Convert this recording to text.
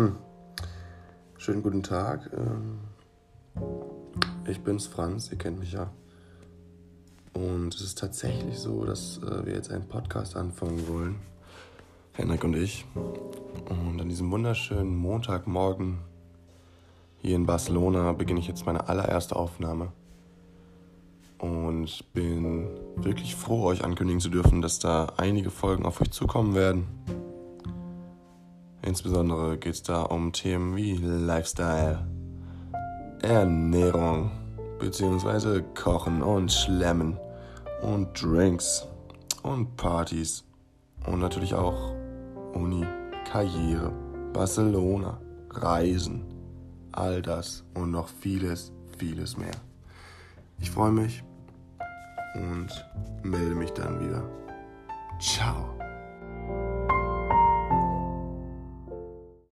wunderschönen guten Tag. Ähm, ich bin's Franz, ihr kennt mich ja. Und es ist tatsächlich so, dass äh, wir jetzt einen Podcast anfangen wollen. Henrik und ich. Und an diesem wunderschönen Montagmorgen hier in Barcelona beginne ich jetzt meine allererste Aufnahme. Und bin wirklich froh, euch ankündigen zu dürfen, dass da einige Folgen auf euch zukommen werden. Insbesondere geht es da um Themen wie Lifestyle, Ernährung, beziehungsweise Kochen und Schlemmen und Drinks und Partys und natürlich auch Uni, Karriere, Barcelona, Reisen, all das und noch vieles, vieles mehr. Ich freue mich und melde mich dann wieder.